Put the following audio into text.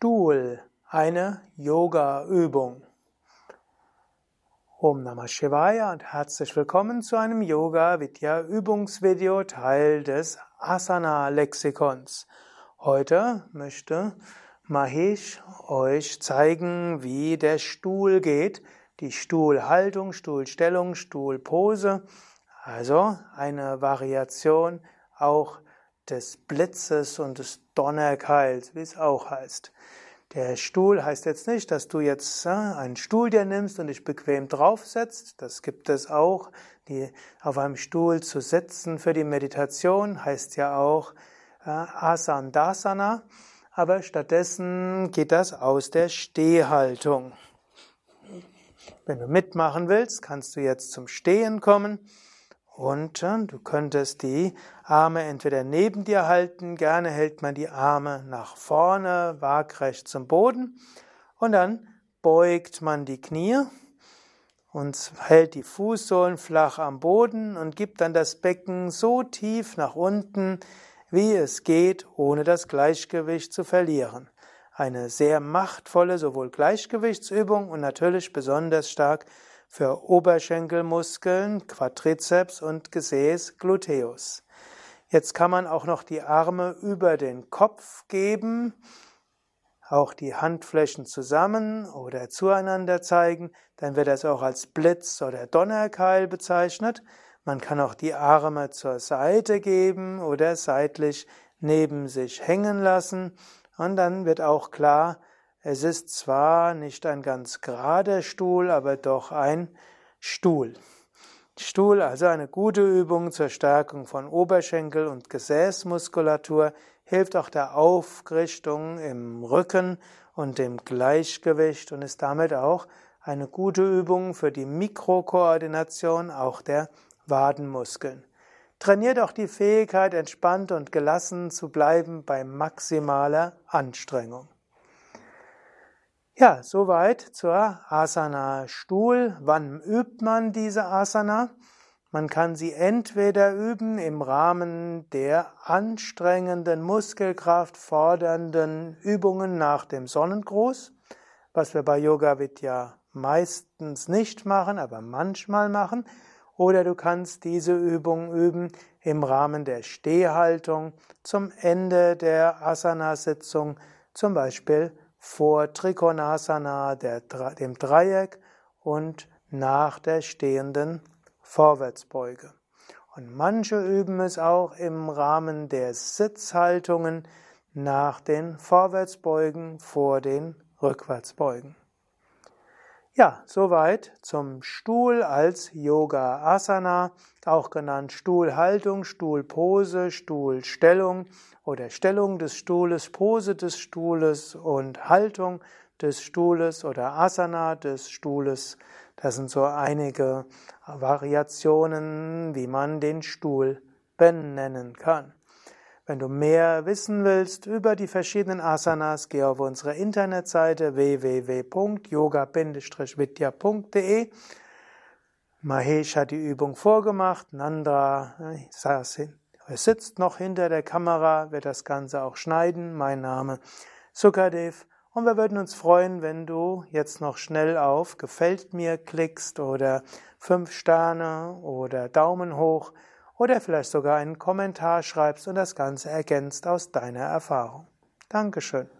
Stuhl, eine Yoga-Übung. Om Namah Shivaya und herzlich willkommen zu einem Yoga Vidya Übungsvideo Teil des Asana Lexikons. Heute möchte Mahesh euch zeigen, wie der Stuhl geht, die Stuhlhaltung, Stuhlstellung, Stuhlpose, also eine Variation auch des Blitzes und des Donnerkeils, wie es auch heißt. Der Stuhl heißt jetzt nicht, dass du jetzt äh, einen Stuhl dir nimmst und dich bequem draufsetzt. Das gibt es auch. Die, auf einem Stuhl zu sitzen für die Meditation heißt ja auch äh, Asandasana. Aber stattdessen geht das aus der Stehhaltung. Wenn du mitmachen willst, kannst du jetzt zum Stehen kommen und du könntest die Arme entweder neben dir halten, gerne hält man die Arme nach vorne, waagrecht zum Boden. Und dann beugt man die Knie und hält die Fußsohlen flach am Boden und gibt dann das Becken so tief nach unten, wie es geht, ohne das Gleichgewicht zu verlieren. Eine sehr machtvolle sowohl Gleichgewichtsübung und natürlich besonders stark für Oberschenkelmuskeln, Quadrizeps und Gesäß, Gluteus. Jetzt kann man auch noch die Arme über den Kopf geben, auch die Handflächen zusammen oder zueinander zeigen, dann wird das auch als Blitz oder Donnerkeil bezeichnet. Man kann auch die Arme zur Seite geben oder seitlich neben sich hängen lassen und dann wird auch klar, es ist zwar nicht ein ganz gerader Stuhl, aber doch ein Stuhl. Stuhl, also eine gute Übung zur Stärkung von Oberschenkel- und Gesäßmuskulatur, hilft auch der Aufrichtung im Rücken und dem Gleichgewicht und ist damit auch eine gute Übung für die Mikrokoordination auch der Wadenmuskeln. Trainiert auch die Fähigkeit, entspannt und gelassen zu bleiben bei maximaler Anstrengung. Ja, soweit zur Asana Stuhl. Wann übt man diese Asana? Man kann sie entweder üben im Rahmen der anstrengenden Muskelkraft fordernden Übungen nach dem Sonnengruß, was wir bei Yoga Vidya meistens nicht machen, aber manchmal machen. Oder du kannst diese Übung üben im Rahmen der Stehhaltung zum Ende der Asana-Sitzung, zum Beispiel vor Trikonasana, der, dem Dreieck und nach der stehenden Vorwärtsbeuge. Und manche üben es auch im Rahmen der Sitzhaltungen nach den Vorwärtsbeugen vor den Rückwärtsbeugen. Ja, soweit zum Stuhl als Yoga Asana, auch genannt Stuhlhaltung, Stuhlpose, Stuhlstellung oder Stellung des Stuhles, Pose des Stuhles und Haltung des Stuhles oder Asana des Stuhles. Das sind so einige Variationen, wie man den Stuhl benennen kann. Wenn du mehr wissen willst über die verschiedenen Asanas, geh auf unsere Internetseite www.yoga-vidya.de. Mahesh hat die Übung vorgemacht, Nandra äh, saß sitzt noch hinter der Kamera, wird das Ganze auch schneiden. Mein Name Sukadev. Und wir würden uns freuen, wenn du jetzt noch schnell auf Gefällt mir klickst oder fünf Sterne oder Daumen hoch oder vielleicht sogar einen Kommentar schreibst und das Ganze ergänzt aus deiner Erfahrung. Dankeschön.